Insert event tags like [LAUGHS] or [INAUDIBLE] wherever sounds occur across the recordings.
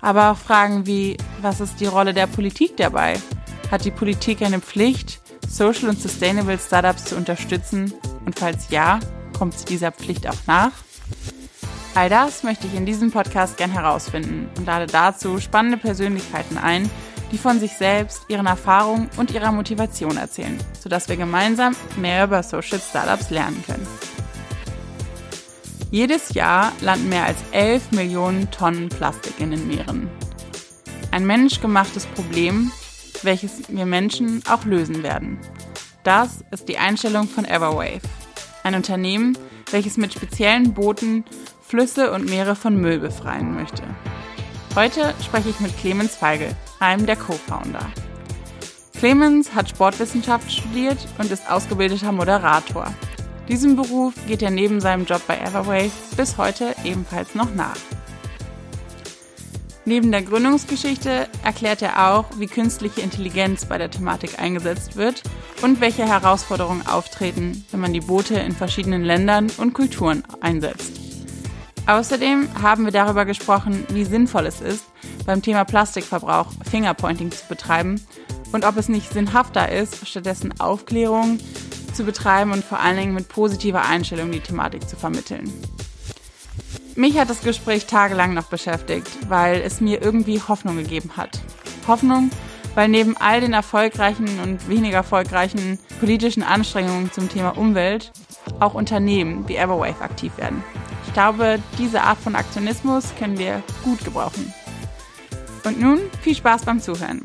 Aber auch Fragen wie, was ist die Rolle der Politik dabei? Hat die Politik eine Pflicht, Social und Sustainable Startups zu unterstützen? Und falls ja, kommt sie dieser Pflicht auch nach? All das möchte ich in diesem Podcast gern herausfinden und lade dazu spannende Persönlichkeiten ein, die von sich selbst, ihren Erfahrungen und ihrer Motivation erzählen, sodass wir gemeinsam mehr über Social Startups lernen können. Jedes Jahr landen mehr als 11 Millionen Tonnen Plastik in den Meeren. Ein menschgemachtes Problem, welches wir Menschen auch lösen werden. Das ist die Einstellung von Everwave, ein Unternehmen, welches mit speziellen Booten Flüsse und Meere von Müll befreien möchte. Heute spreche ich mit Clemens Feigl, einem der Co-Founder. Clemens hat Sportwissenschaft studiert und ist ausgebildeter Moderator. Diesem Beruf geht er neben seinem Job bei Everwave bis heute ebenfalls noch nach. Neben der Gründungsgeschichte erklärt er auch, wie künstliche Intelligenz bei der Thematik eingesetzt wird und welche Herausforderungen auftreten, wenn man die Boote in verschiedenen Ländern und Kulturen einsetzt. Außerdem haben wir darüber gesprochen, wie sinnvoll es ist, beim Thema Plastikverbrauch Fingerpointing zu betreiben und ob es nicht sinnhafter ist, stattdessen Aufklärung zu betreiben und vor allen Dingen mit positiver Einstellung die Thematik zu vermitteln. Mich hat das Gespräch tagelang noch beschäftigt, weil es mir irgendwie Hoffnung gegeben hat. Hoffnung, weil neben all den erfolgreichen und weniger erfolgreichen politischen Anstrengungen zum Thema Umwelt auch Unternehmen wie Everwave aktiv werden. Ich glaube, diese Art von Aktionismus können wir gut gebrauchen. Und nun viel Spaß beim Zuhören.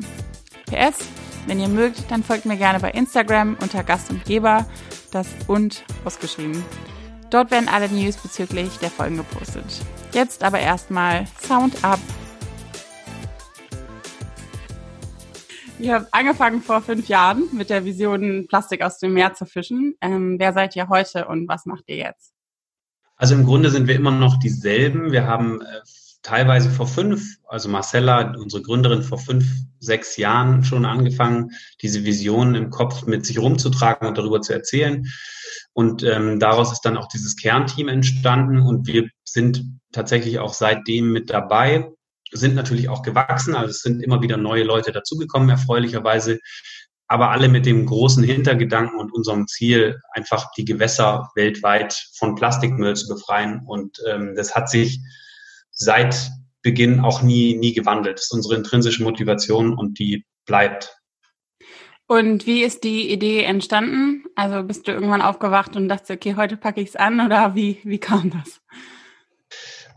PS, wenn ihr mögt, dann folgt mir gerne bei Instagram unter Gast und Geber, das und ausgeschrieben. Dort werden alle News bezüglich der Folgen gepostet. Jetzt aber erstmal Sound up. Ihr habt angefangen vor fünf Jahren mit der Vision, Plastik aus dem Meer zu fischen. Ähm, wer seid ihr heute und was macht ihr jetzt? Also im Grunde sind wir immer noch dieselben. Wir haben äh, teilweise vor fünf, also Marcella, unsere Gründerin, vor fünf, sechs Jahren schon angefangen, diese Vision im Kopf mit sich rumzutragen und darüber zu erzählen. Und ähm, daraus ist dann auch dieses Kernteam entstanden und wir sind tatsächlich auch seitdem mit dabei, sind natürlich auch gewachsen, also es sind immer wieder neue Leute dazugekommen, erfreulicherweise, aber alle mit dem großen Hintergedanken und unserem Ziel, einfach die Gewässer weltweit von Plastikmüll zu befreien. Und ähm, das hat sich seit Beginn auch nie, nie gewandelt. Das ist unsere intrinsische Motivation und die bleibt. Und wie ist die Idee entstanden? Also bist du irgendwann aufgewacht und dachte, okay, heute packe ich es an oder wie, wie kam das?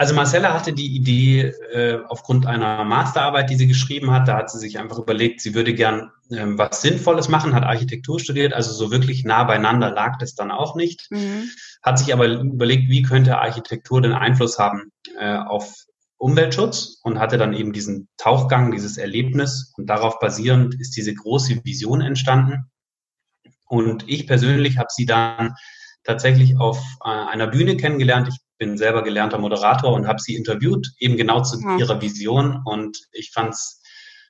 Also Marcella hatte die Idee äh, aufgrund einer Masterarbeit, die sie geschrieben hat. Da hat sie sich einfach überlegt, sie würde gern ähm, was Sinnvolles machen, hat Architektur studiert, also so wirklich nah beieinander lag das dann auch nicht. Mhm. Hat sich aber überlegt, wie könnte Architektur den Einfluss haben äh, auf Umweltschutz und hatte dann eben diesen Tauchgang, dieses Erlebnis und darauf basierend ist diese große Vision entstanden. Und ich persönlich habe sie dann tatsächlich auf äh, einer Bühne kennengelernt. Ich bin selber gelernter Moderator und habe sie interviewt, eben genau zu ja. ihrer Vision. Und ich fand es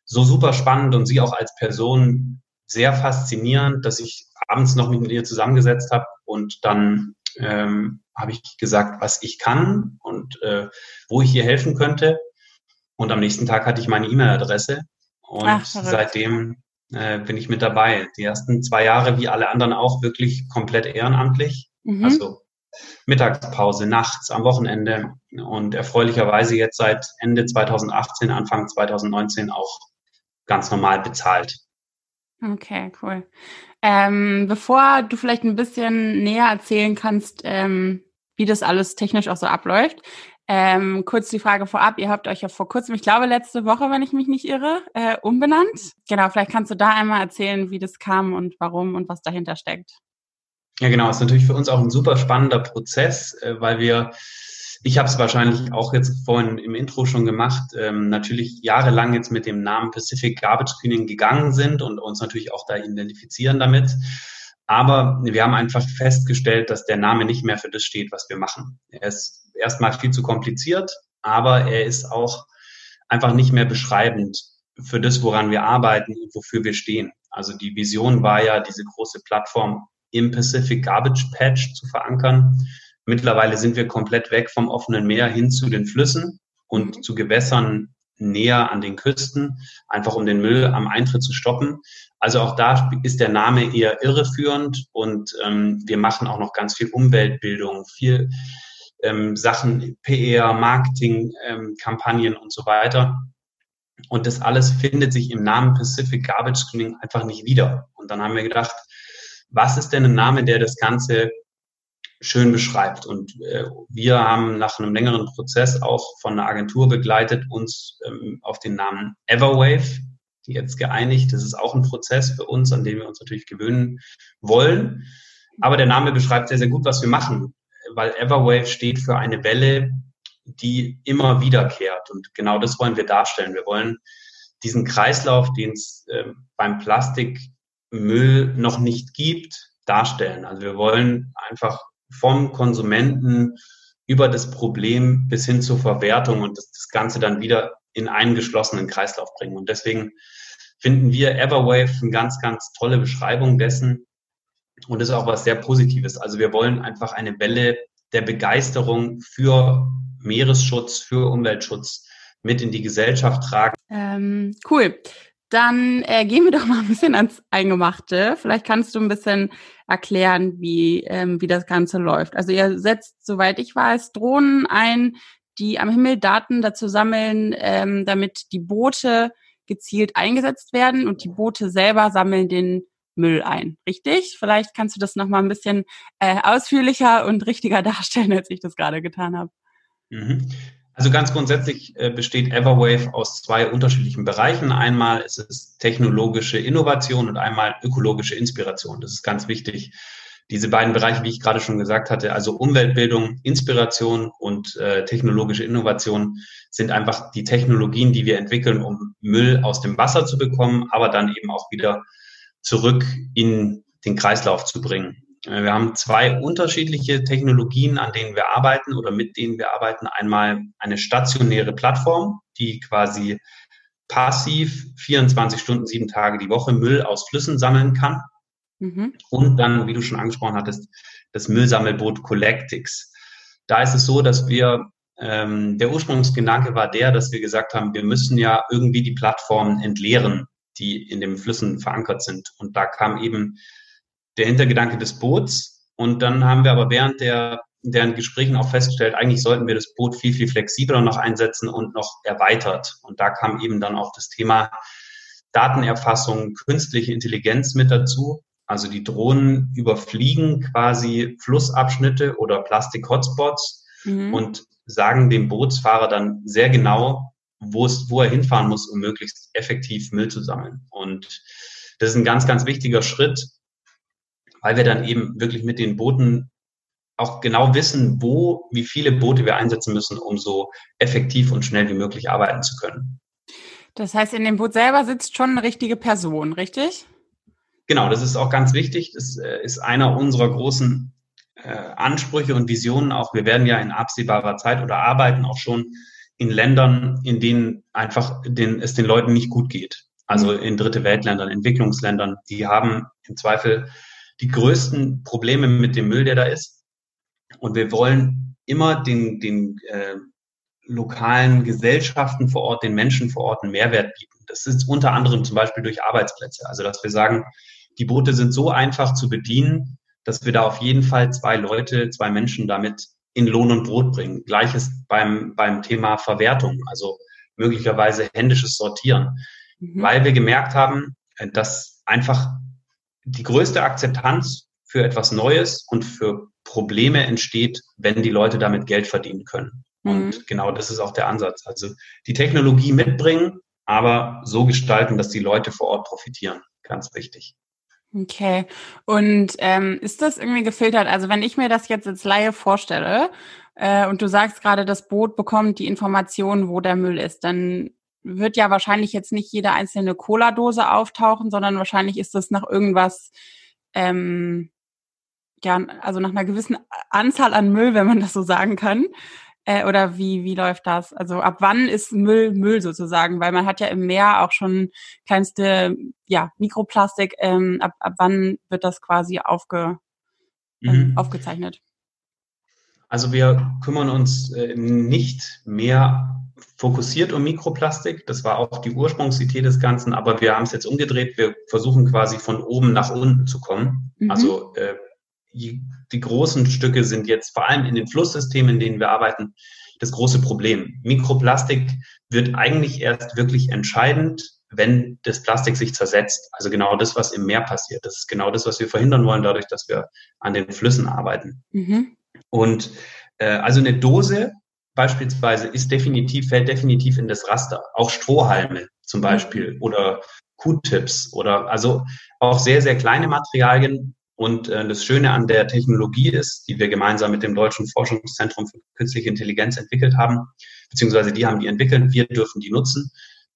so super spannend und sie auch als Person sehr faszinierend, dass ich abends noch mit ihr zusammengesetzt habe und dann ähm, habe ich gesagt, was ich kann und äh, wo ich ihr helfen könnte. Und am nächsten Tag hatte ich meine E-Mail-Adresse und Ach, seitdem äh, bin ich mit dabei. Die ersten zwei Jahre, wie alle anderen auch, wirklich komplett ehrenamtlich. Mhm. Also Mittagspause, nachts, am Wochenende und erfreulicherweise jetzt seit Ende 2018, Anfang 2019 auch ganz normal bezahlt. Okay, cool. Ähm, bevor du vielleicht ein bisschen näher erzählen kannst, ähm, wie das alles technisch auch so abläuft, ähm, kurz die Frage vorab. Ihr habt euch ja vor kurzem, ich glaube letzte Woche, wenn ich mich nicht irre, äh, umbenannt. Genau, vielleicht kannst du da einmal erzählen, wie das kam und warum und was dahinter steckt. Ja, genau. Ist natürlich für uns auch ein super spannender Prozess, äh, weil wir ich habe es wahrscheinlich auch jetzt vorhin im Intro schon gemacht, ähm, natürlich jahrelang jetzt mit dem Namen Pacific Garbage Cleaning gegangen sind und uns natürlich auch da identifizieren damit. Aber wir haben einfach festgestellt, dass der Name nicht mehr für das steht, was wir machen. Er ist erstmal viel zu kompliziert, aber er ist auch einfach nicht mehr beschreibend für das, woran wir arbeiten und wofür wir stehen. Also die Vision war ja, diese große Plattform im Pacific Garbage Patch zu verankern. Mittlerweile sind wir komplett weg vom offenen Meer hin zu den Flüssen und zu Gewässern näher an den Küsten, einfach um den Müll am Eintritt zu stoppen. Also auch da ist der Name eher irreführend und ähm, wir machen auch noch ganz viel Umweltbildung, viel ähm, Sachen, PR, Marketing, ähm, Kampagnen und so weiter. Und das alles findet sich im Namen Pacific Garbage Screening einfach nicht wieder. Und dann haben wir gedacht, was ist denn ein Name, der das Ganze schön beschreibt. Und äh, wir haben nach einem längeren Prozess auch von einer Agentur begleitet, uns ähm, auf den Namen Everwave jetzt geeinigt. Das ist auch ein Prozess für uns, an den wir uns natürlich gewöhnen wollen. Aber der Name beschreibt sehr, sehr gut, was wir machen, weil Everwave steht für eine Welle, die immer wiederkehrt. Und genau das wollen wir darstellen. Wir wollen diesen Kreislauf, den es äh, beim Plastikmüll noch nicht gibt, darstellen. Also wir wollen einfach vom Konsumenten über das Problem bis hin zur Verwertung und das, das Ganze dann wieder in einen geschlossenen Kreislauf bringen. Und deswegen finden wir Everwave eine ganz, ganz tolle Beschreibung dessen. Und ist auch was sehr Positives. Also wir wollen einfach eine Welle der Begeisterung für Meeresschutz, für Umweltschutz mit in die Gesellschaft tragen. Ähm, cool. Dann äh, gehen wir doch mal ein bisschen ans Eingemachte. Vielleicht kannst du ein bisschen erklären, wie, ähm, wie das Ganze läuft. Also ihr setzt, soweit ich weiß, Drohnen ein, die am Himmel Daten dazu sammeln, ähm, damit die Boote gezielt eingesetzt werden und die Boote selber sammeln den Müll ein. Richtig? Vielleicht kannst du das noch mal ein bisschen äh, ausführlicher und richtiger [LAUGHS] darstellen, als ich das gerade getan habe. Mhm. Also ganz grundsätzlich äh, besteht Everwave aus zwei unterschiedlichen Bereichen. Einmal ist es technologische Innovation und einmal ökologische Inspiration. Das ist ganz wichtig. Diese beiden Bereiche, wie ich gerade schon gesagt hatte, also Umweltbildung, Inspiration und äh, technologische Innovation sind einfach die Technologien, die wir entwickeln, um Müll aus dem Wasser zu bekommen, aber dann eben auch wieder zurück in den Kreislauf zu bringen. Äh, wir haben zwei unterschiedliche Technologien, an denen wir arbeiten oder mit denen wir arbeiten. Einmal eine stationäre Plattform, die quasi passiv 24 Stunden, sieben Tage die Woche Müll aus Flüssen sammeln kann. Mhm. Und dann, wie du schon angesprochen hattest, das Müllsammelboot Collectix. Da ist es so, dass wir, ähm, der Ursprungsgedanke war der, dass wir gesagt haben, wir müssen ja irgendwie die Plattformen entleeren, die in den Flüssen verankert sind. Und da kam eben der Hintergedanke des Boots. Und dann haben wir aber während der, deren Gesprächen auch festgestellt, eigentlich sollten wir das Boot viel, viel flexibler noch einsetzen und noch erweitert. Und da kam eben dann auch das Thema Datenerfassung, künstliche Intelligenz mit dazu. Also die Drohnen überfliegen quasi Flussabschnitte oder Plastik-Hotspots mhm. und sagen dem Bootsfahrer dann sehr genau, wo, es, wo er hinfahren muss, um möglichst effektiv Müll zu sammeln. Und das ist ein ganz, ganz wichtiger Schritt, weil wir dann eben wirklich mit den Booten auch genau wissen, wo, wie viele Boote wir einsetzen müssen, um so effektiv und schnell wie möglich arbeiten zu können. Das heißt, in dem Boot selber sitzt schon eine richtige Person, richtig? Genau, das ist auch ganz wichtig. Das äh, ist einer unserer großen äh, Ansprüche und Visionen auch. Wir werden ja in absehbarer Zeit oder arbeiten auch schon in Ländern, in denen einfach den, es den Leuten nicht gut geht. Also mhm. in dritte Weltländern, Entwicklungsländern. Die haben im Zweifel die größten Probleme mit dem Müll, der da ist. Und wir wollen immer den, den äh, lokalen Gesellschaften vor Ort, den Menschen vor Ort einen Mehrwert bieten. Das ist unter anderem zum Beispiel durch Arbeitsplätze. Also dass wir sagen, die Boote sind so einfach zu bedienen, dass wir da auf jeden Fall zwei Leute, zwei Menschen damit in Lohn und Brot bringen. Gleiches beim, beim Thema Verwertung, also möglicherweise händisches Sortieren, mhm. weil wir gemerkt haben, äh, dass einfach die größte Akzeptanz für etwas Neues und für Probleme entsteht, wenn die Leute damit Geld verdienen können. Mhm. Und genau das ist auch der Ansatz. Also die Technologie mitbringen, aber so gestalten, dass die Leute vor Ort profitieren. Ganz wichtig. Okay. Und ähm, ist das irgendwie gefiltert? Also wenn ich mir das jetzt als Laie vorstelle äh, und du sagst gerade, das Boot bekommt die Information, wo der Müll ist, dann wird ja wahrscheinlich jetzt nicht jede einzelne Cola-Dose auftauchen, sondern wahrscheinlich ist das nach irgendwas, ähm, ja, also nach einer gewissen Anzahl an Müll, wenn man das so sagen kann. Äh, oder wie, wie läuft das? Also ab wann ist Müll Müll sozusagen? Weil man hat ja im Meer auch schon kleinste ja, Mikroplastik. Ähm, ab, ab wann wird das quasi aufge, äh, mhm. aufgezeichnet? Also wir kümmern uns äh, nicht mehr fokussiert um Mikroplastik. Das war auch die Ursprungsidee des Ganzen, aber wir haben es jetzt umgedreht. Wir versuchen quasi von oben nach unten zu kommen. Mhm. Also äh, die großen Stücke sind jetzt vor allem in den Flusssystemen, in denen wir arbeiten, das große Problem. Mikroplastik wird eigentlich erst wirklich entscheidend, wenn das Plastik sich zersetzt. Also genau das, was im Meer passiert. Das ist genau das, was wir verhindern wollen, dadurch, dass wir an den Flüssen arbeiten. Mhm. Und äh, also eine Dose beispielsweise ist definitiv, fällt definitiv in das Raster. Auch Strohhalme zum Beispiel mhm. oder Q-Tips oder also auch sehr, sehr kleine Materialien und äh, das Schöne an der Technologie ist, die wir gemeinsam mit dem Deutschen Forschungszentrum für künstliche Intelligenz entwickelt haben, beziehungsweise die haben die entwickelt, wir dürfen die nutzen,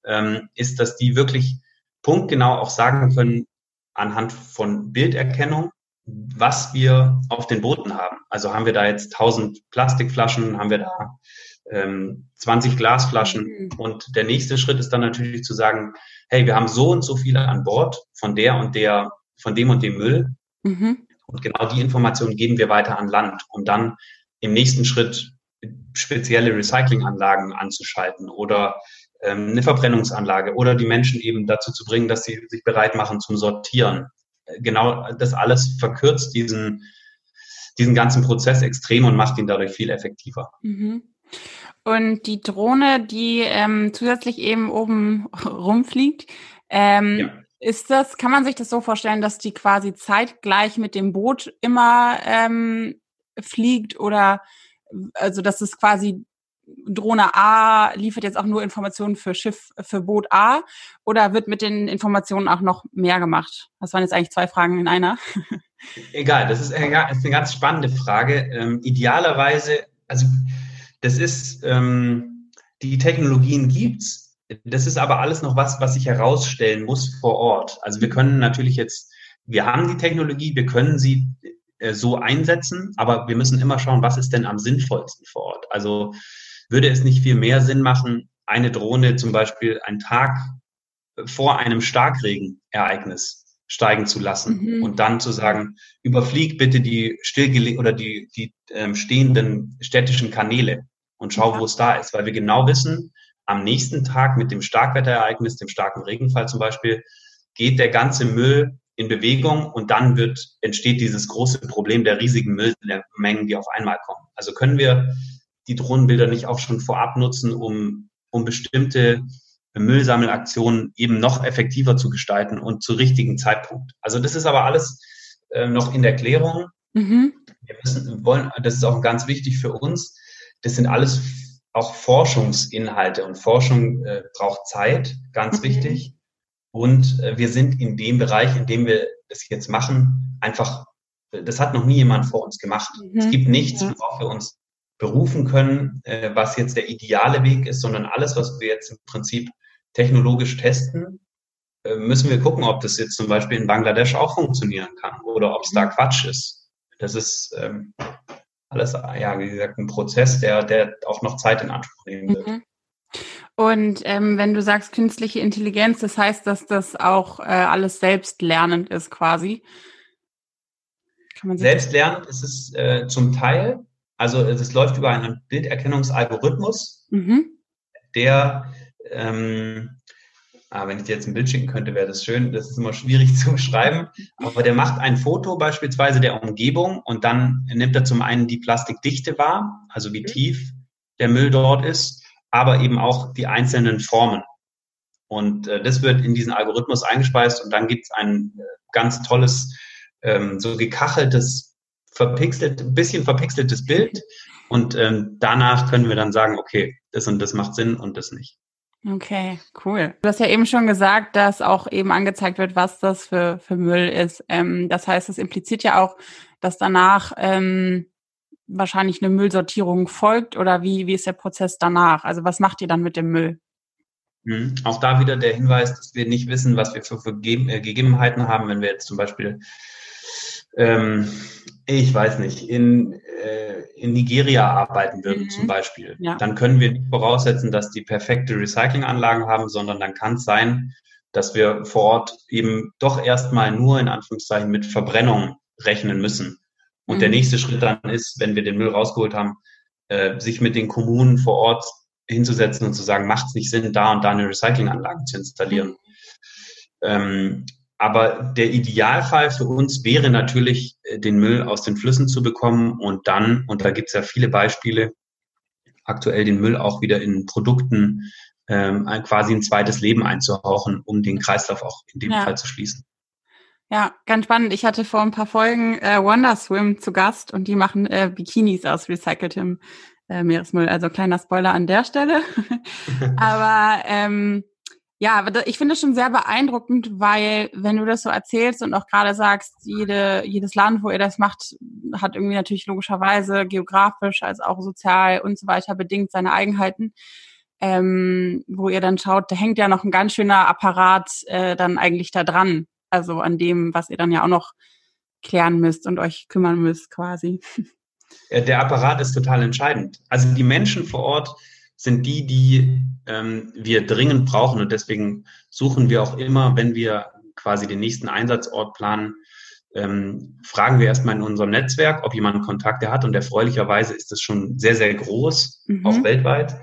ähm, ist, dass die wirklich punktgenau auch sagen können, anhand von Bilderkennung, was wir auf den Booten haben. Also haben wir da jetzt 1000 Plastikflaschen, haben wir da ähm, 20 Glasflaschen. Mhm. Und der nächste Schritt ist dann natürlich zu sagen, hey, wir haben so und so viele an Bord von der und der, von dem und dem Müll. Mhm. Und genau die Informationen geben wir weiter an Land, um dann im nächsten Schritt spezielle Recyclinganlagen anzuschalten oder ähm, eine Verbrennungsanlage oder die Menschen eben dazu zu bringen, dass sie sich bereit machen zum Sortieren. Genau das alles verkürzt diesen, diesen ganzen Prozess extrem und macht ihn dadurch viel effektiver. Mhm. Und die Drohne, die ähm, zusätzlich eben oben [LAUGHS] rumfliegt, ähm, ja. Ist das, kann man sich das so vorstellen, dass die quasi zeitgleich mit dem Boot immer ähm, fliegt oder also dass es quasi Drohne A liefert jetzt auch nur Informationen für Schiff, für Boot A oder wird mit den Informationen auch noch mehr gemacht? Das waren jetzt eigentlich zwei Fragen in einer. [LAUGHS] Egal, das ist, eine ganz spannende Frage. Ähm, idealerweise, also das ist, ähm, die Technologien gibt's, das ist aber alles noch was, was sich herausstellen muss vor Ort. Also wir können natürlich jetzt, wir haben die Technologie, wir können sie äh, so einsetzen, aber wir müssen immer schauen, was ist denn am sinnvollsten vor Ort. Also würde es nicht viel mehr Sinn machen, eine Drohne zum Beispiel einen Tag vor einem Starkregenereignis steigen zu lassen mhm. und dann zu sagen, überflieg bitte die stillgelegten oder die, die ähm, stehenden städtischen Kanäle und schau, ja. wo es da ist, weil wir genau wissen, am nächsten Tag mit dem Starkwetterereignis, dem starken Regenfall zum Beispiel, geht der ganze Müll in Bewegung und dann wird, entsteht dieses große Problem der riesigen Müllmengen, die auf einmal kommen. Also können wir die Drohnenbilder nicht auch schon vorab nutzen, um, um bestimmte Müllsammelaktionen eben noch effektiver zu gestalten und zu richtigen Zeitpunkt. Also das ist aber alles äh, noch in der Klärung. Mhm. Wir müssen, wollen, das ist auch ganz wichtig für uns. Das sind alles auch Forschungsinhalte und Forschung äh, braucht Zeit, ganz mhm. wichtig. Und äh, wir sind in dem Bereich, in dem wir das jetzt machen, einfach, das hat noch nie jemand vor uns gemacht. Mhm. Es gibt nichts, worauf wir uns berufen können, äh, was jetzt der ideale Weg ist, sondern alles, was wir jetzt im Prinzip technologisch testen, äh, müssen wir gucken, ob das jetzt zum Beispiel in Bangladesch auch funktionieren kann oder ob es da mhm. Quatsch ist. Das ist ähm, alles, ja, wie gesagt, ein Prozess, der, der auch noch Zeit in Anspruch nehmen wird. Mhm. Und ähm, wenn du sagst künstliche Intelligenz, das heißt, dass das auch äh, alles selbstlernend ist quasi. Selbstlernend ist es äh, zum Teil, also es läuft über einen Bilderkennungsalgorithmus, mhm. der ähm, Ah, wenn ich dir jetzt ein Bild schicken könnte, wäre das schön. Das ist immer schwierig [LAUGHS] zu beschreiben. Aber der macht ein Foto beispielsweise der Umgebung und dann nimmt er zum einen die Plastikdichte wahr, also wie tief der Müll dort ist, aber eben auch die einzelnen Formen. Und äh, das wird in diesen Algorithmus eingespeist und dann gibt es ein äh, ganz tolles, ähm, so gekacheltes, verpixelt, ein bisschen verpixeltes Bild. Und ähm, danach können wir dann sagen, okay, das und das macht Sinn und das nicht. Okay, cool. Du hast ja eben schon gesagt, dass auch eben angezeigt wird, was das für, für Müll ist. Ähm, das heißt, es impliziert ja auch, dass danach ähm, wahrscheinlich eine Müllsortierung folgt oder wie, wie ist der Prozess danach? Also was macht ihr dann mit dem Müll? Mhm. Auch da wieder der Hinweis, dass wir nicht wissen, was wir für, für äh, Gegebenheiten haben, wenn wir jetzt zum Beispiel, ähm, ich weiß nicht, in, äh, in Nigeria arbeiten würden mhm. zum Beispiel. Ja. Dann können wir nicht voraussetzen, dass die perfekte Recyclinganlagen haben, sondern dann kann es sein, dass wir vor Ort eben doch erstmal nur in Anführungszeichen mit Verbrennung rechnen müssen. Und mhm. der nächste Schritt dann ist, wenn wir den Müll rausgeholt haben, äh, sich mit den Kommunen vor Ort hinzusetzen und zu sagen, macht es nicht Sinn, da und da eine Recyclinganlage zu installieren. Mhm. Ähm, aber der Idealfall für uns wäre natürlich, äh, den Müll aus den Flüssen zu bekommen und dann, und da gibt es ja viele Beispiele, aktuell den Müll auch wieder in Produkten ähm, quasi ein zweites Leben einzuhauchen, um den Kreislauf auch in dem ja. Fall zu schließen. Ja, ganz spannend. Ich hatte vor ein paar Folgen äh, Wonderswim zu Gast und die machen äh, Bikinis aus recyceltem äh, Meeresmüll. Also kleiner Spoiler an der Stelle. [LAUGHS] Aber ähm, ja, ich finde es schon sehr beeindruckend, weil wenn du das so erzählst und auch gerade sagst, jede, jedes Land, wo ihr das macht, hat irgendwie natürlich logischerweise geografisch als auch sozial und so weiter bedingt seine Eigenheiten. Ähm, wo ihr dann schaut, da hängt ja noch ein ganz schöner Apparat äh, dann eigentlich da dran. Also an dem, was ihr dann ja auch noch klären müsst und euch kümmern müsst quasi. Der Apparat ist total entscheidend. Also die Menschen vor Ort sind die, die ähm, wir dringend brauchen. Und deswegen suchen wir auch immer, wenn wir quasi den nächsten Einsatzort planen, ähm, fragen wir erstmal in unserem Netzwerk, ob jemand Kontakte hat. Und erfreulicherweise ist es schon sehr, sehr groß, mhm. auch weltweit.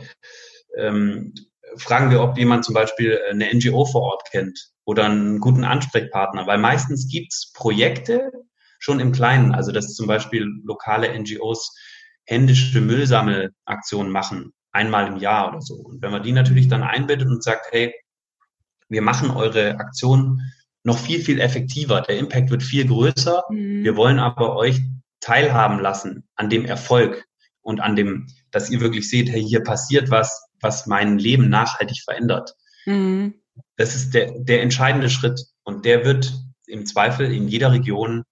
Ähm, fragen wir, ob jemand zum Beispiel eine NGO vor Ort kennt oder einen guten Ansprechpartner, weil meistens gibt's Projekte, schon im Kleinen. Also dass zum Beispiel lokale NGOs händische Müllsammelaktionen machen, einmal im Jahr oder so. Und wenn man die natürlich dann einbettet und sagt, hey, wir machen eure Aktion noch viel, viel effektiver. Der Impact wird viel größer. Mhm. Wir wollen aber euch teilhaben lassen an dem Erfolg und an dem, dass ihr wirklich seht, hey, hier passiert was, was mein Leben nachhaltig verändert. Mhm. Das ist der, der entscheidende Schritt. Und der wird im Zweifel in jeder Region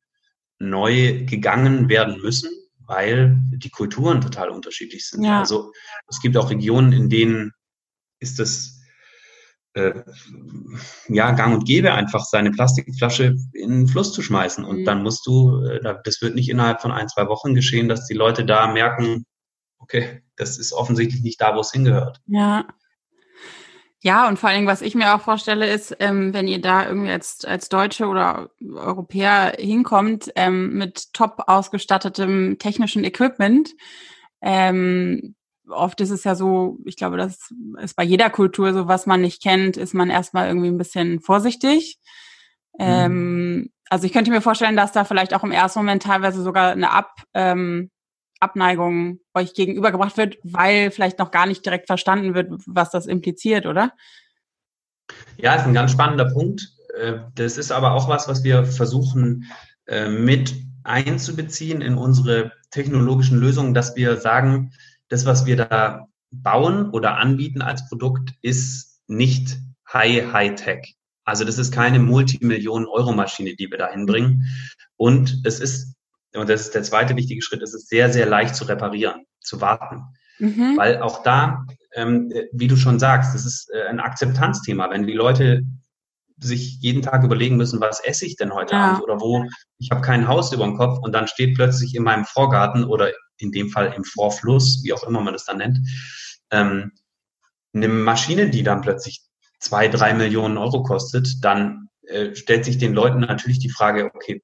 neu gegangen werden müssen, weil die Kulturen total unterschiedlich sind. Ja. Also es gibt auch Regionen, in denen ist es äh, ja gang und gäbe, einfach seine Plastikflasche in den Fluss zu schmeißen. Und mhm. dann musst du, äh, das wird nicht innerhalb von ein, zwei Wochen geschehen, dass die Leute da merken, okay, das ist offensichtlich nicht da, wo es hingehört. Ja. Ja, und vor allen Dingen, was ich mir auch vorstelle, ist, ähm, wenn ihr da irgendwie als, als Deutsche oder Europäer hinkommt ähm, mit top ausgestattetem technischen Equipment, ähm, oft ist es ja so, ich glaube, das ist bei jeder Kultur so, was man nicht kennt, ist man erstmal irgendwie ein bisschen vorsichtig. Mhm. Ähm, also ich könnte mir vorstellen, dass da vielleicht auch im ersten Moment teilweise sogar eine Ab, ähm, Abneigung euch gegenübergebracht wird, weil vielleicht noch gar nicht direkt verstanden wird, was das impliziert, oder? Ja, ist ein ganz spannender Punkt. Äh, das ist aber auch was, was wir versuchen äh, mit einzubeziehen in unsere technologischen Lösungen, dass wir sagen, das, was wir da bauen oder anbieten als Produkt, ist nicht High High Tech. Also das ist keine Multimillionen-Euro-Maschine, die wir da hinbringen. Und es ist und das ist der zweite wichtige Schritt, es ist sehr, sehr leicht zu reparieren, zu warten. Mhm. Weil auch da, ähm, wie du schon sagst, das ist äh, ein Akzeptanzthema. Wenn die Leute sich jeden Tag überlegen müssen, was esse ich denn heute ja. Abend oder wo, ich habe kein Haus über dem Kopf und dann steht plötzlich in meinem Vorgarten oder in dem Fall im Vorfluss, wie auch immer man das dann nennt, ähm, eine Maschine, die dann plötzlich zwei, drei Millionen Euro kostet, dann äh, stellt sich den Leuten natürlich die Frage, okay,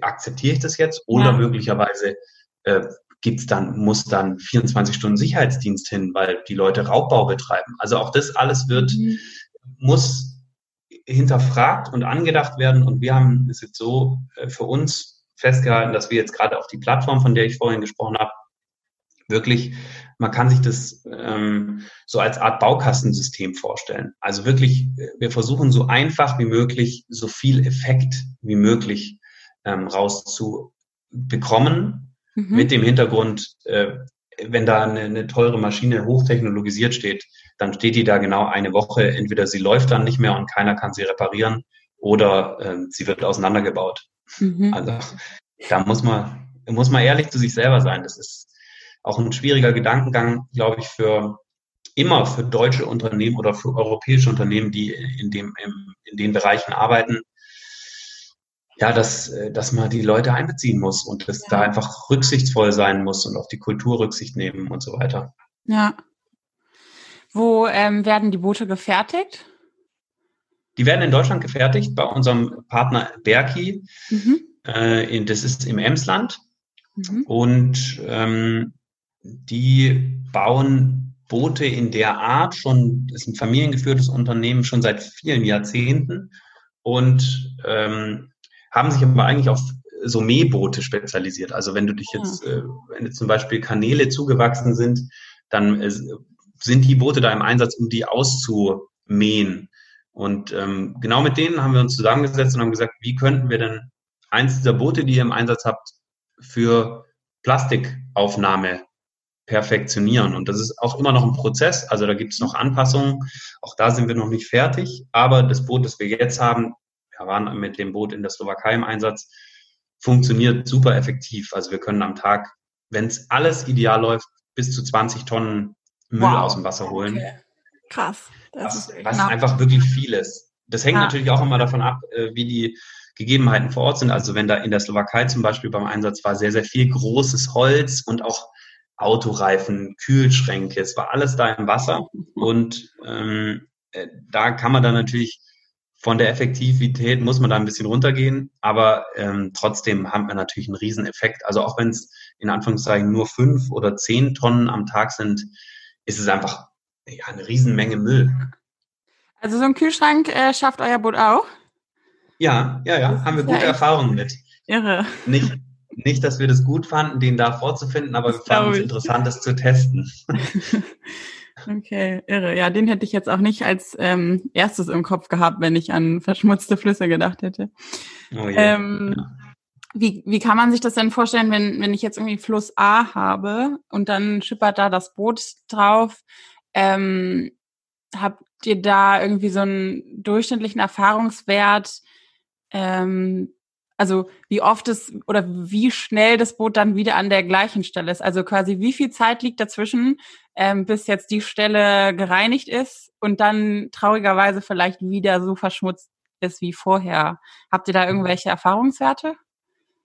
akzeptiere ich das jetzt oder ja. möglicherweise äh, gibt's dann, muss dann 24 Stunden Sicherheitsdienst hin, weil die Leute Raubbau betreiben. Also auch das alles wird, mhm. muss hinterfragt und angedacht werden. Und wir haben es jetzt so äh, für uns festgehalten, dass wir jetzt gerade auf die Plattform, von der ich vorhin gesprochen habe, wirklich, man kann sich das ähm, so als Art Baukastensystem vorstellen. Also wirklich, äh, wir versuchen so einfach wie möglich, so viel Effekt wie möglich ähm, rauszubekommen, mhm. mit dem Hintergrund, äh, wenn da eine, eine teure Maschine hochtechnologisiert steht, dann steht die da genau eine Woche. Entweder sie läuft dann nicht mehr und keiner kann sie reparieren oder äh, sie wird auseinandergebaut. Mhm. Also da muss man muss man ehrlich zu sich selber sein. Das ist auch ein schwieriger Gedankengang, glaube ich, für immer für deutsche Unternehmen oder für europäische Unternehmen, die in dem, in den Bereichen arbeiten, ja, dass, dass man die Leute einbeziehen muss und dass ja. da einfach rücksichtsvoll sein muss und auf die Kultur Rücksicht nehmen und so weiter. Ja. Wo ähm, werden die Boote gefertigt? Die werden in Deutschland gefertigt bei unserem Partner Berki. Mhm. Äh, das ist im Emsland. Mhm. Und ähm, die bauen Boote in der Art schon, das ist ein familiengeführtes Unternehmen schon seit vielen Jahrzehnten und ähm, haben sich aber eigentlich auf so Mähboote spezialisiert. Also wenn du dich jetzt, äh, wenn jetzt zum Beispiel Kanäle zugewachsen sind, dann äh, sind die Boote da im Einsatz, um die auszumähen. Und ähm, genau mit denen haben wir uns zusammengesetzt und haben gesagt, wie könnten wir denn eins dieser Boote, die ihr im Einsatz habt, für Plastikaufnahme perfektionieren. Und das ist auch immer noch ein Prozess. Also da gibt es noch Anpassungen. Auch da sind wir noch nicht fertig. Aber das Boot, das wir jetzt haben, waren mit dem Boot in der Slowakei im Einsatz, funktioniert super effektiv. Also wir können am Tag, wenn es alles ideal läuft, bis zu 20 Tonnen Müll wow. aus dem Wasser holen. Okay. Krass. Das was, was einfach wirklich viel ist. Das hängt ja. natürlich auch immer davon ab, äh, wie die Gegebenheiten vor Ort sind. Also wenn da in der Slowakei zum Beispiel beim Einsatz war sehr, sehr viel großes Holz und auch Autoreifen, Kühlschränke, es war alles da im Wasser. [LAUGHS] Und ähm, äh, da kann man dann natürlich von der Effektivität muss man da ein bisschen runtergehen, aber ähm, trotzdem haben wir natürlich einen riesen Effekt. Also auch wenn es in Anführungszeichen nur fünf oder zehn Tonnen am Tag sind, ist es einfach ja, eine Riesenmenge Müll. Also so ein Kühlschrank äh, schafft euer Boot auch? Ja, ja, ja, haben wir gute Erfahrungen mit. Irre. Nicht, nicht, dass wir das gut fanden, den da vorzufinden, aber wir fanden es interessant, das zu testen. [LAUGHS] Okay, irre. Ja, den hätte ich jetzt auch nicht als ähm, erstes im Kopf gehabt, wenn ich an verschmutzte Flüsse gedacht hätte. Oh yeah. ähm, ja. wie, wie kann man sich das denn vorstellen, wenn, wenn ich jetzt irgendwie Fluss A habe und dann schippert da das Boot drauf? Ähm, habt ihr da irgendwie so einen durchschnittlichen Erfahrungswert, ähm, also wie oft es oder wie schnell das Boot dann wieder an der gleichen Stelle ist. Also quasi wie viel Zeit liegt dazwischen, ähm, bis jetzt die Stelle gereinigt ist und dann traurigerweise vielleicht wieder so verschmutzt ist wie vorher. Habt ihr da irgendwelche Erfahrungswerte?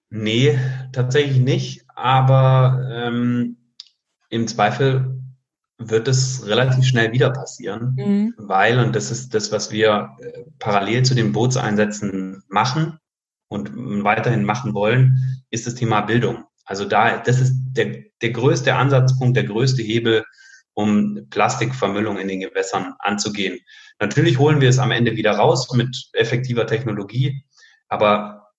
Nee, tatsächlich nicht. Aber ähm, im Zweifel wird es relativ schnell wieder passieren, mhm. weil, und das ist das, was wir äh, parallel zu den Bootseinsätzen machen, und weiterhin machen wollen, ist das Thema Bildung. Also da, das ist der, der größte Ansatzpunkt, der größte Hebel, um Plastikvermüllung in den Gewässern anzugehen. Natürlich holen wir es am Ende wieder raus mit effektiver Technologie, aber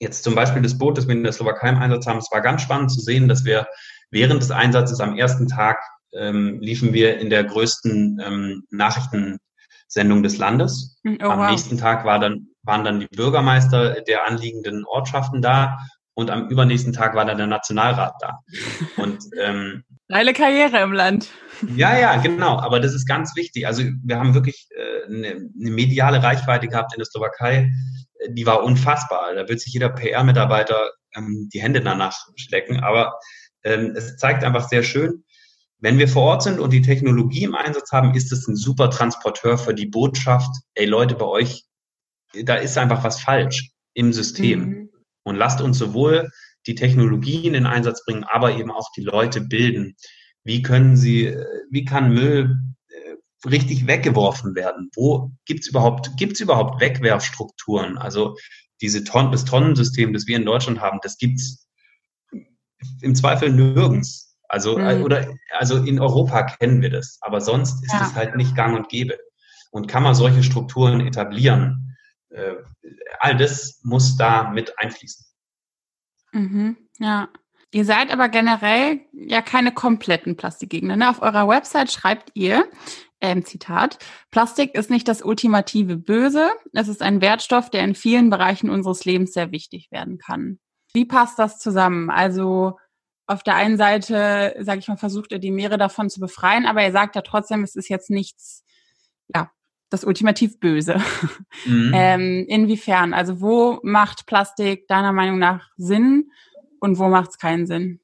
jetzt zum Beispiel das Boot, das wir in der Slowakei im Einsatz haben, es war ganz spannend zu sehen, dass wir während des Einsatzes am ersten Tag ähm, liefen wir in der größten ähm, Nachrichtensendung des Landes. Oh, am wow. nächsten Tag war dann waren dann die Bürgermeister der anliegenden Ortschaften da und am übernächsten Tag war dann der Nationalrat da. Und ähm, Geile Karriere im Land. Ja, ja, genau. Aber das ist ganz wichtig. Also wir haben wirklich äh, eine, eine mediale Reichweite gehabt in der Slowakei, die war unfassbar. Da wird sich jeder PR-Mitarbeiter ähm, die Hände danach stecken. Aber ähm, es zeigt einfach sehr schön, wenn wir vor Ort sind und die Technologie im Einsatz haben, ist es ein super Transporteur für die Botschaft. Ey Leute, bei euch da ist einfach was falsch im System. Mhm. Und lasst uns sowohl die Technologien in Einsatz bringen, aber eben auch die Leute bilden. Wie können sie, wie kann Müll äh, richtig weggeworfen werden? Wo gibt's überhaupt, gibt's überhaupt Wegwerfstrukturen? Also diese Tonnen, das Tonnensystem, das wir in Deutschland haben, das gibt's im Zweifel nirgends. Also, mhm. oder, also in Europa kennen wir das, aber sonst ist es ja. halt nicht gang und gäbe. Und kann man solche Strukturen etablieren? Äh, all das muss da mit einfließen. Mhm, ja. Ihr seid aber generell ja keine kompletten Plastikgegner. Ne? Auf eurer Website schreibt ihr, ähm, Zitat, Plastik ist nicht das ultimative Böse. Es ist ein Wertstoff, der in vielen Bereichen unseres Lebens sehr wichtig werden kann. Wie passt das zusammen? Also auf der einen Seite, sage ich mal, versucht ihr die Meere davon zu befreien, aber ihr sagt ja trotzdem, es ist jetzt nichts, das ultimativ Böse. Mhm. Ähm, inwiefern? Also wo macht Plastik deiner Meinung nach Sinn und wo macht es keinen Sinn?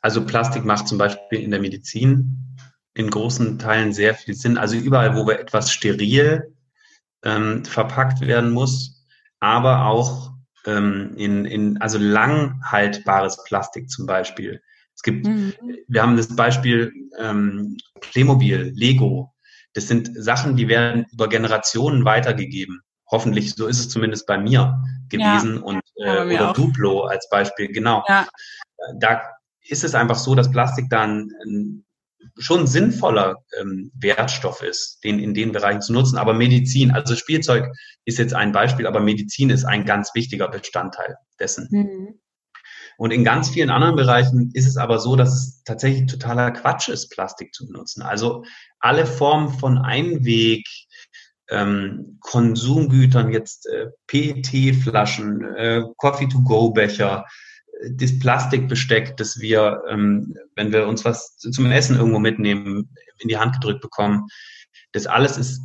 Also Plastik macht zum Beispiel in der Medizin in großen Teilen sehr viel Sinn. Also überall, wo wir etwas steril ähm, verpackt werden muss, aber auch ähm, in, in also langhaltbares Plastik zum Beispiel. Es gibt, mhm. wir haben das Beispiel ähm, Playmobil, Lego. Das sind Sachen, die werden über Generationen weitergegeben. Hoffentlich, so ist es zumindest bei mir gewesen ja. und äh, oder auch. Duplo als Beispiel, genau. Ja. Da ist es einfach so, dass Plastik dann ein, schon sinnvoller ähm, Wertstoff ist, den in den Bereichen zu nutzen. Aber Medizin, also Spielzeug ist jetzt ein Beispiel, aber Medizin ist ein ganz wichtiger Bestandteil dessen. Mhm. Und in ganz vielen anderen Bereichen ist es aber so, dass es tatsächlich totaler Quatsch ist, Plastik zu benutzen. Also alle Formen von Einweg, ähm, Konsumgütern, jetzt äh, PET-Flaschen, äh, Coffee-to-go-Becher, das Plastikbesteck, das wir, ähm, wenn wir uns was zum Essen irgendwo mitnehmen, in die Hand gedrückt bekommen, das alles ist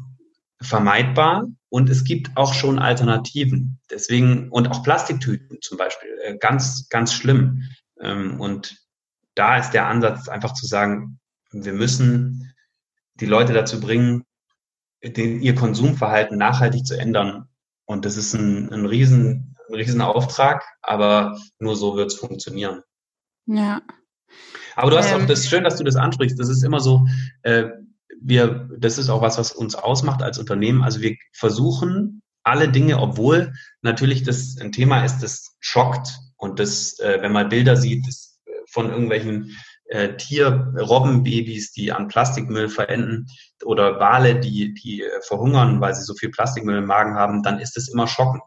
vermeidbar und es gibt auch schon Alternativen. Deswegen, und auch Plastiktüten zum Beispiel, äh, ganz, ganz schlimm. Ähm, und da ist der Ansatz einfach zu sagen, wir müssen die Leute dazu bringen, den, ihr Konsumverhalten nachhaltig zu ändern. Und das ist ein, ein riesen ein Riesenauftrag, aber nur so wird es funktionieren. Ja. Aber du hast ähm, auch, das ist schön, dass du das ansprichst. Das ist immer so, äh, wir, das ist auch was, was uns ausmacht als Unternehmen. Also wir versuchen alle Dinge, obwohl natürlich das ein Thema ist, das schockt und das, äh, wenn man Bilder sieht, das, äh, von irgendwelchen äh, Tier-Robbenbabys, die an Plastikmüll verenden oder Wale, die, die äh, verhungern, weil sie so viel Plastikmüll im Magen haben, dann ist es immer schockend.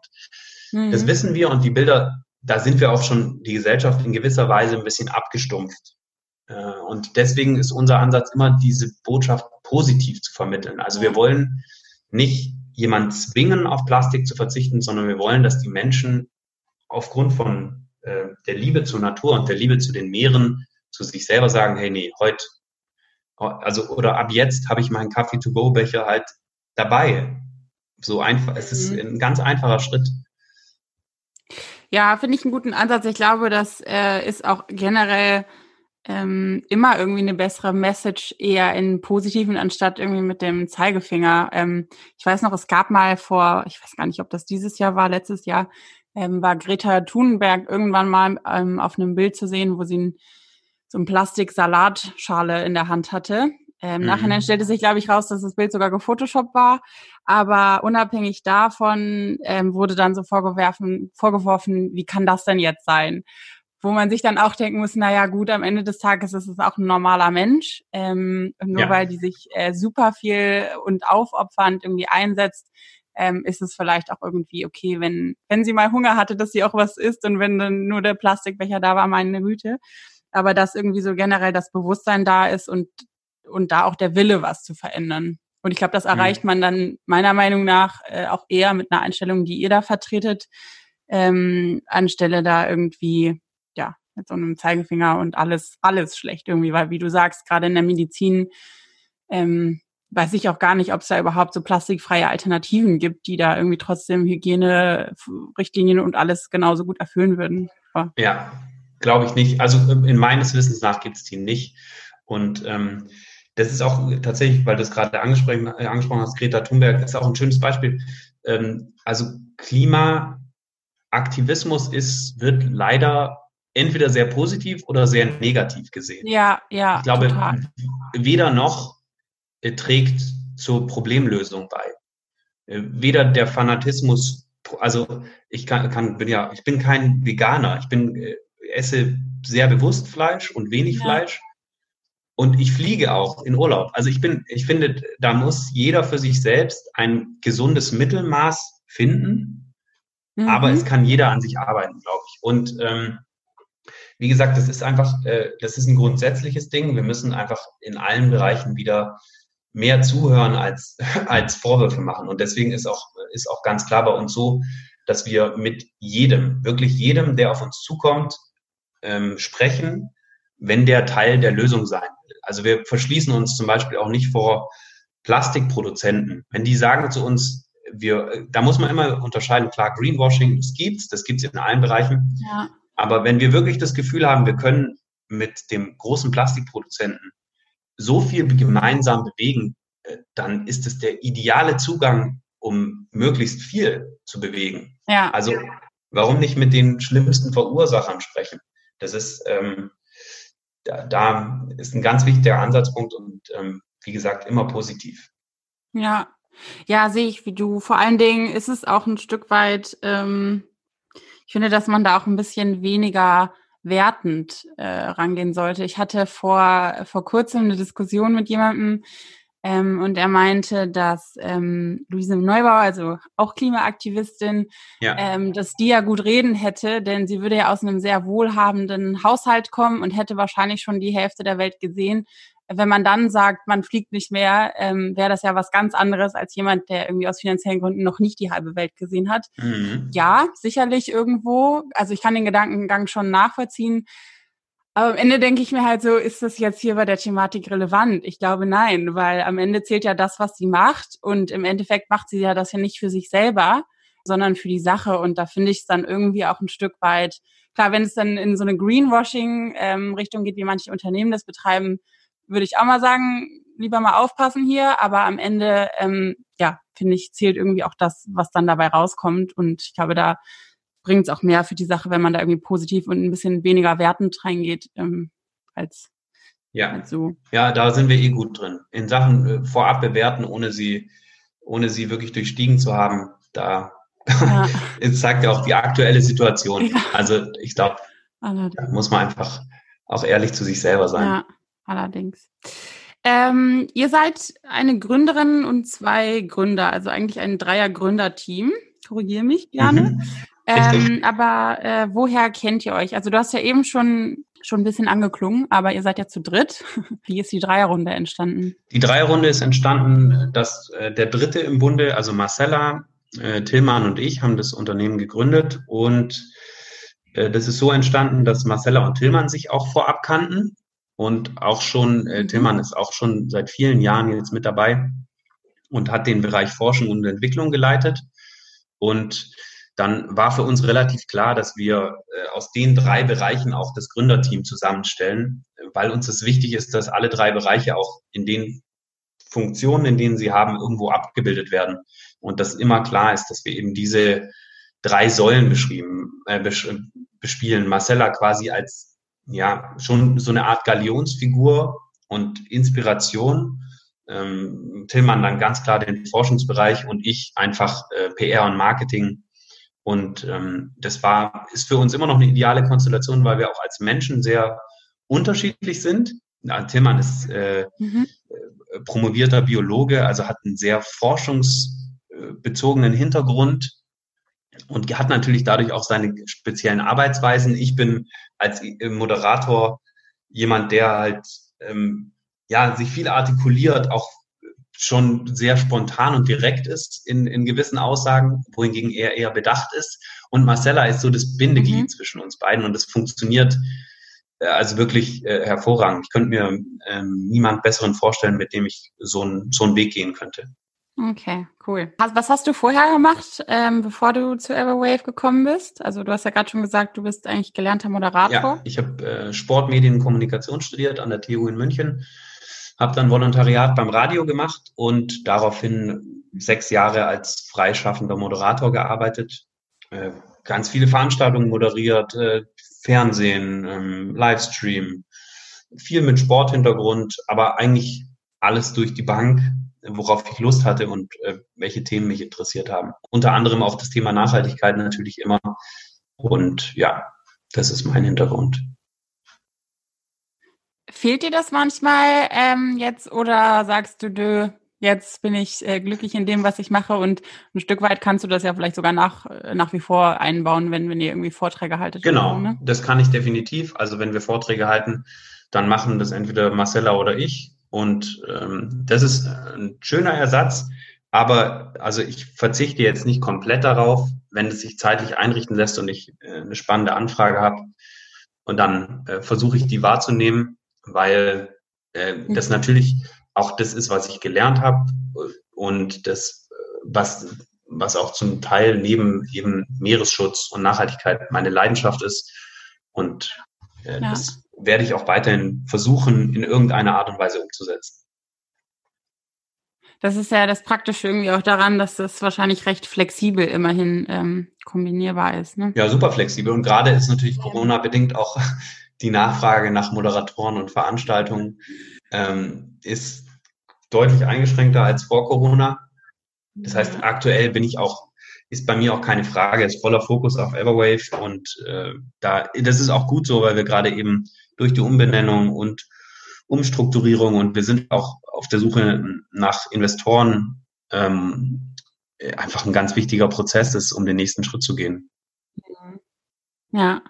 Mhm. Das wissen wir und die Bilder, da sind wir auch schon die Gesellschaft in gewisser Weise ein bisschen abgestumpft. Äh, und deswegen ist unser Ansatz immer, diese Botschaft positiv zu vermitteln. Also wir wollen nicht jemanden zwingen, auf Plastik zu verzichten, sondern wir wollen, dass die Menschen aufgrund von äh, der Liebe zur Natur und der Liebe zu den Meeren zu sich selber sagen, hey, nee, heute, also oder ab jetzt habe ich meinen Kaffee-to-go-Becher halt dabei. So einfach, es ist mhm. ein ganz einfacher Schritt. Ja, finde ich einen guten Ansatz. Ich glaube, das äh, ist auch generell ähm, immer irgendwie eine bessere Message eher in positiven anstatt irgendwie mit dem Zeigefinger. Ähm, ich weiß noch, es gab mal vor, ich weiß gar nicht, ob das dieses Jahr war, letztes Jahr, ähm, war Greta Thunberg irgendwann mal ähm, auf einem Bild zu sehen, wo sie ein, so ein Plastik-Salatschale in der Hand hatte. Ähm, mhm. Nachhinein stellte sich, glaube ich, raus, dass das Bild sogar gefotoshoppt war. Aber unabhängig davon ähm, wurde dann so vorgeworfen, vorgeworfen, wie kann das denn jetzt sein? Wo man sich dann auch denken muss, naja gut, am Ende des Tages ist es auch ein normaler Mensch. Ähm, nur ja. weil die sich äh, super viel und aufopfernd irgendwie einsetzt, ähm, ist es vielleicht auch irgendwie okay, wenn, wenn sie mal Hunger hatte, dass sie auch was isst und wenn dann nur der Plastikbecher da war, meine Güte. Aber dass irgendwie so generell das Bewusstsein da ist und und da auch der Wille, was zu verändern. Und ich glaube, das mhm. erreicht man dann meiner Meinung nach äh, auch eher mit einer Einstellung, die ihr da vertretet, ähm, anstelle da irgendwie, ja, mit so einem Zeigefinger und alles, alles schlecht irgendwie, weil wie du sagst, gerade in der Medizin ähm, weiß ich auch gar nicht, ob es da überhaupt so plastikfreie Alternativen gibt, die da irgendwie trotzdem Hygiene-Richtlinien und alles genauso gut erfüllen würden. Aber ja, glaube ich nicht. Also in meines Wissens nach gibt es die nicht. Und ähm, das ist auch tatsächlich, weil du es gerade angesprochen, äh, angesprochen hast, Greta Thunberg, ist auch ein schönes Beispiel. Ähm, also Klimaaktivismus ist, wird leider entweder sehr positiv oder sehr negativ gesehen. Ja, ja. Ich glaube, total. weder noch äh, trägt zur Problemlösung bei. Äh, weder der Fanatismus, also ich kann, kann bin ja, ich bin kein Veganer. Ich bin äh, esse sehr bewusst Fleisch und wenig ja. Fleisch. Und ich fliege auch in Urlaub. Also ich bin, ich finde, da muss jeder für sich selbst ein gesundes Mittelmaß finden. Mhm. Aber es kann jeder an sich arbeiten, glaube ich. Und ähm, wie gesagt, das ist einfach, äh, das ist ein grundsätzliches Ding. Wir müssen einfach in allen Bereichen wieder mehr zuhören als, [LAUGHS] als Vorwürfe machen. Und deswegen ist auch, ist auch ganz klar bei uns so, dass wir mit jedem, wirklich jedem, der auf uns zukommt, ähm, sprechen, wenn der Teil der Lösung sein also wir verschließen uns zum Beispiel auch nicht vor Plastikproduzenten. Wenn die sagen zu uns, wir, da muss man immer unterscheiden, klar, Greenwashing, das gibt's, das gibt's in allen Bereichen. Ja. Aber wenn wir wirklich das Gefühl haben, wir können mit dem großen Plastikproduzenten so viel gemeinsam bewegen, äh, dann ist es der ideale Zugang, um möglichst viel zu bewegen. Ja. Also warum nicht mit den schlimmsten Verursachern sprechen? Das ist ähm, da, da ist ein ganz wichtiger Ansatzpunkt und ähm, wie gesagt immer positiv. Ja, ja, sehe ich wie du. Vor allen Dingen ist es auch ein Stück weit, ähm, ich finde, dass man da auch ein bisschen weniger wertend äh, rangehen sollte. Ich hatte vor, vor kurzem eine Diskussion mit jemandem ähm, und er meinte, dass ähm, Luise Neubauer, also auch Klimaaktivistin, ja. ähm, dass die ja gut reden hätte, denn sie würde ja aus einem sehr wohlhabenden Haushalt kommen und hätte wahrscheinlich schon die Hälfte der Welt gesehen wenn man dann sagt, man fliegt nicht mehr, ähm, wäre das ja was ganz anderes als jemand, der irgendwie aus finanziellen Gründen noch nicht die halbe Welt gesehen hat. Mhm. Ja, sicherlich irgendwo. Also ich kann den Gedankengang schon nachvollziehen. Aber am Ende denke ich mir halt so, ist das jetzt hier bei der Thematik relevant? Ich glaube nein, weil am Ende zählt ja das, was sie macht. Und im Endeffekt macht sie ja das ja nicht für sich selber, sondern für die Sache. Und da finde ich es dann irgendwie auch ein Stück weit, klar, wenn es dann in so eine Greenwashing-Richtung ähm, geht, wie manche Unternehmen das betreiben, würde ich auch mal sagen, lieber mal aufpassen hier. Aber am Ende, ähm, ja, finde ich, zählt irgendwie auch das, was dann dabei rauskommt. Und ich glaube, da bringt es auch mehr für die Sache, wenn man da irgendwie positiv und ein bisschen weniger wertend reingeht, ähm, als, ja. als so. Ja, da sind wir eh gut drin. In Sachen äh, vorab bewerten, ohne sie, ohne sie wirklich durchstiegen zu haben, da ja. [LAUGHS] zeigt ja auch die aktuelle Situation. Ja. Also ich glaube, da muss man einfach auch ehrlich zu sich selber sein. Ja allerdings. Ähm, ihr seid eine Gründerin und zwei Gründer, also eigentlich ein Dreier-Gründer-Team. Korrigiere mich gerne. Mhm. Ähm, aber äh, woher kennt ihr euch? Also du hast ja eben schon schon ein bisschen angeklungen, aber ihr seid ja zu dritt. [LAUGHS] Wie ist die Dreierrunde entstanden? Die Dreierrunde ist entstanden, dass äh, der Dritte im Bunde, also Marcella, äh, Tillmann und ich, haben das Unternehmen gegründet und äh, das ist so entstanden, dass Marcella und Tillmann sich auch vorab kannten und auch schon, äh, Tillmann ist auch schon seit vielen Jahren jetzt mit dabei und hat den Bereich Forschung und Entwicklung geleitet. Und dann war für uns relativ klar, dass wir äh, aus den drei Bereichen auch das Gründerteam zusammenstellen, weil uns es wichtig ist, dass alle drei Bereiche auch in den Funktionen, in denen sie haben, irgendwo abgebildet werden. Und dass immer klar ist, dass wir eben diese drei Säulen beschrieben, äh, bespielen. Marcella quasi als ja, schon so eine Art Galionsfigur und Inspiration. Ähm, Tillmann dann ganz klar den Forschungsbereich und ich einfach äh, PR und Marketing. Und ähm, das war, ist für uns immer noch eine ideale Konstellation, weil wir auch als Menschen sehr unterschiedlich sind. Ja, Tillmann ist äh, mhm. Promovierter Biologe, also hat einen sehr forschungsbezogenen Hintergrund und hat natürlich dadurch auch seine speziellen Arbeitsweisen. Ich bin als Moderator jemand, der halt ähm, ja sich viel artikuliert, auch schon sehr spontan und direkt ist in, in gewissen Aussagen, wohingegen er eher bedacht ist. Und Marcella ist so das Bindeglied mhm. zwischen uns beiden und es funktioniert äh, also wirklich äh, hervorragend. Ich könnte mir ähm, niemand besseren vorstellen, mit dem ich so, ein, so einen Weg gehen könnte. Okay, cool. Was hast du vorher gemacht, ähm, bevor du zu Everwave gekommen bist? Also du hast ja gerade schon gesagt, du bist eigentlich gelernter Moderator. Ja, ich habe äh, Sportmedienkommunikation studiert an der TU in München, habe dann Volontariat beim Radio gemacht und daraufhin sechs Jahre als freischaffender Moderator gearbeitet, äh, ganz viele Veranstaltungen moderiert, äh, Fernsehen, ähm, Livestream, viel mit Sporthintergrund, aber eigentlich alles durch die Bank worauf ich Lust hatte und äh, welche Themen mich interessiert haben. Unter anderem auch das Thema Nachhaltigkeit natürlich immer. Und ja, das ist mein Hintergrund. Fehlt dir das manchmal ähm, jetzt oder sagst du, du, jetzt bin ich äh, glücklich in dem, was ich mache und ein Stück weit kannst du das ja vielleicht sogar nach, äh, nach wie vor einbauen, wenn, wenn ihr irgendwie Vorträge haltet? Genau, so, ne? das kann ich definitiv. Also wenn wir Vorträge halten, dann machen das entweder Marcella oder ich und ähm, das ist ein schöner Ersatz, aber also ich verzichte jetzt nicht komplett darauf, wenn es sich zeitlich einrichten lässt und ich äh, eine spannende Anfrage habe. Und dann äh, versuche ich die wahrzunehmen, weil äh, das mhm. natürlich auch das ist, was ich gelernt habe und das, was, was auch zum Teil neben eben Meeresschutz und Nachhaltigkeit meine Leidenschaft ist. Und äh, ja. das werde ich auch weiterhin versuchen, in irgendeiner Art und Weise umzusetzen. Das ist ja das Praktische irgendwie auch daran, dass das wahrscheinlich recht flexibel immerhin ähm, kombinierbar ist. Ne? Ja, super flexibel. Und gerade ist natürlich Corona-bedingt auch [LAUGHS] die Nachfrage nach Moderatoren und Veranstaltungen ähm, ist deutlich eingeschränkter als vor Corona. Das heißt, aktuell bin ich auch, ist bei mir auch keine Frage, ist voller Fokus auf Everwave und äh, da, das ist auch gut so, weil wir gerade eben durch die Umbenennung und Umstrukturierung und wir sind auch auf der Suche nach Investoren ähm, einfach ein ganz wichtiger Prozess ist, um den nächsten Schritt zu gehen. Ja.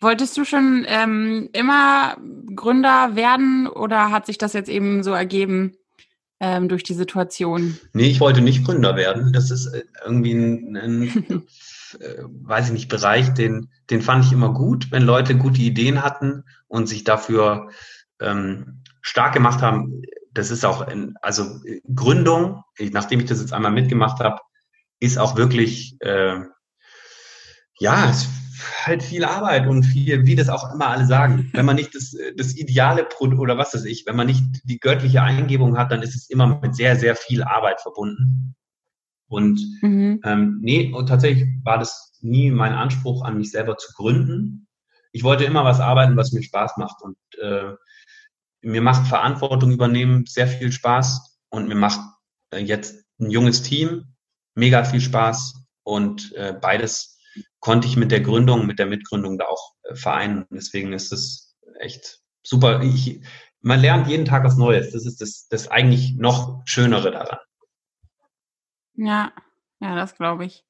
Wolltest du schon ähm, immer Gründer werden oder hat sich das jetzt eben so ergeben ähm, durch die Situation? Nee, ich wollte nicht Gründer werden. Das ist äh, irgendwie ein, ein [LAUGHS] äh, weiß ich nicht, Bereich, den, den fand ich immer gut, wenn Leute gute Ideen hatten und sich dafür ähm, stark gemacht haben, das ist auch, in, also Gründung, nachdem ich das jetzt einmal mitgemacht habe, ist auch wirklich, äh, ja, es halt viel Arbeit und viel, wie das auch immer alle sagen. [LAUGHS] Wenn man nicht das, das ideale Produkt oder was weiß ich, wenn man nicht die göttliche Eingebung hat, dann ist es immer mit sehr, sehr viel Arbeit verbunden. Und mhm. ähm, nee, und tatsächlich war das nie mein Anspruch an mich selber zu gründen. Ich wollte immer was arbeiten, was mir Spaß macht. Und äh, mir macht Verantwortung übernehmen sehr viel Spaß und mir macht äh, jetzt ein junges Team mega viel Spaß und äh, beides konnte ich mit der Gründung, mit der Mitgründung da auch äh, vereinen. Deswegen ist es echt super. Ich, man lernt jeden Tag was Neues. Das ist das, das eigentlich noch Schönere daran. Ja, ja, das glaube ich.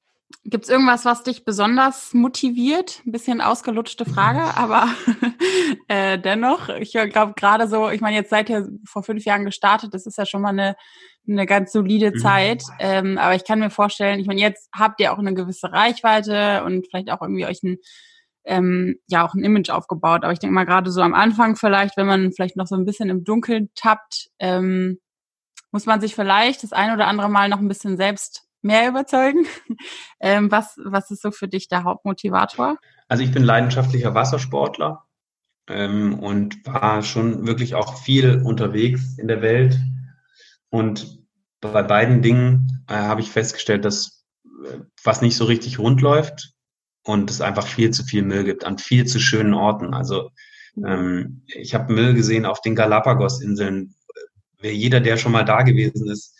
Gibt es irgendwas, was dich besonders motiviert? Ein bisschen ausgelutschte Frage, aber [LAUGHS] äh, dennoch, ich glaube gerade so, ich meine, jetzt seid ihr vor fünf Jahren gestartet, das ist ja schon mal eine, eine ganz solide mhm. Zeit. Ähm, aber ich kann mir vorstellen, ich meine, jetzt habt ihr auch eine gewisse Reichweite und vielleicht auch irgendwie euch ein, ähm, ja, auch ein Image aufgebaut. Aber ich denke mal, gerade so am Anfang vielleicht, wenn man vielleicht noch so ein bisschen im Dunkeln tappt, ähm, muss man sich vielleicht das ein oder andere Mal noch ein bisschen selbst mehr überzeugen. [LAUGHS] Ähm, was, was ist so für dich der Hauptmotivator? Also ich bin leidenschaftlicher Wassersportler ähm, und war schon wirklich auch viel unterwegs in der Welt. Und bei beiden Dingen äh, habe ich festgestellt, dass äh, was nicht so richtig rund läuft und es einfach viel zu viel Müll gibt an viel zu schönen Orten. Also ähm, ich habe Müll gesehen auf den Galapagos-Inseln. Jeder, der schon mal da gewesen ist,